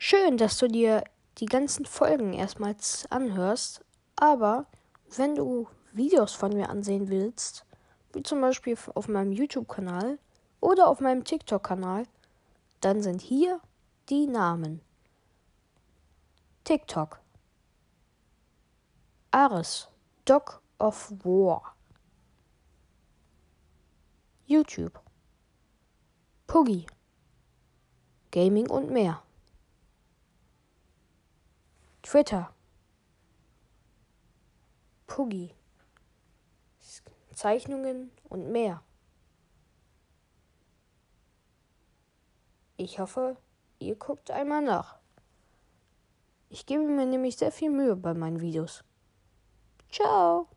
schön, dass du dir die ganzen Folgen erstmals anhörst. Aber wenn du Videos von mir ansehen willst, wie zum Beispiel auf meinem YouTube-Kanal oder auf meinem TikTok-Kanal, dann sind hier die Namen. TikTok. Ares, Dog of War. YouTube. Puggy. Gaming und mehr. Twitter. Puggy. Zeichnungen und mehr. Ich hoffe, ihr guckt einmal nach. Ich gebe mir nämlich sehr viel Mühe bei meinen Videos. Ciao!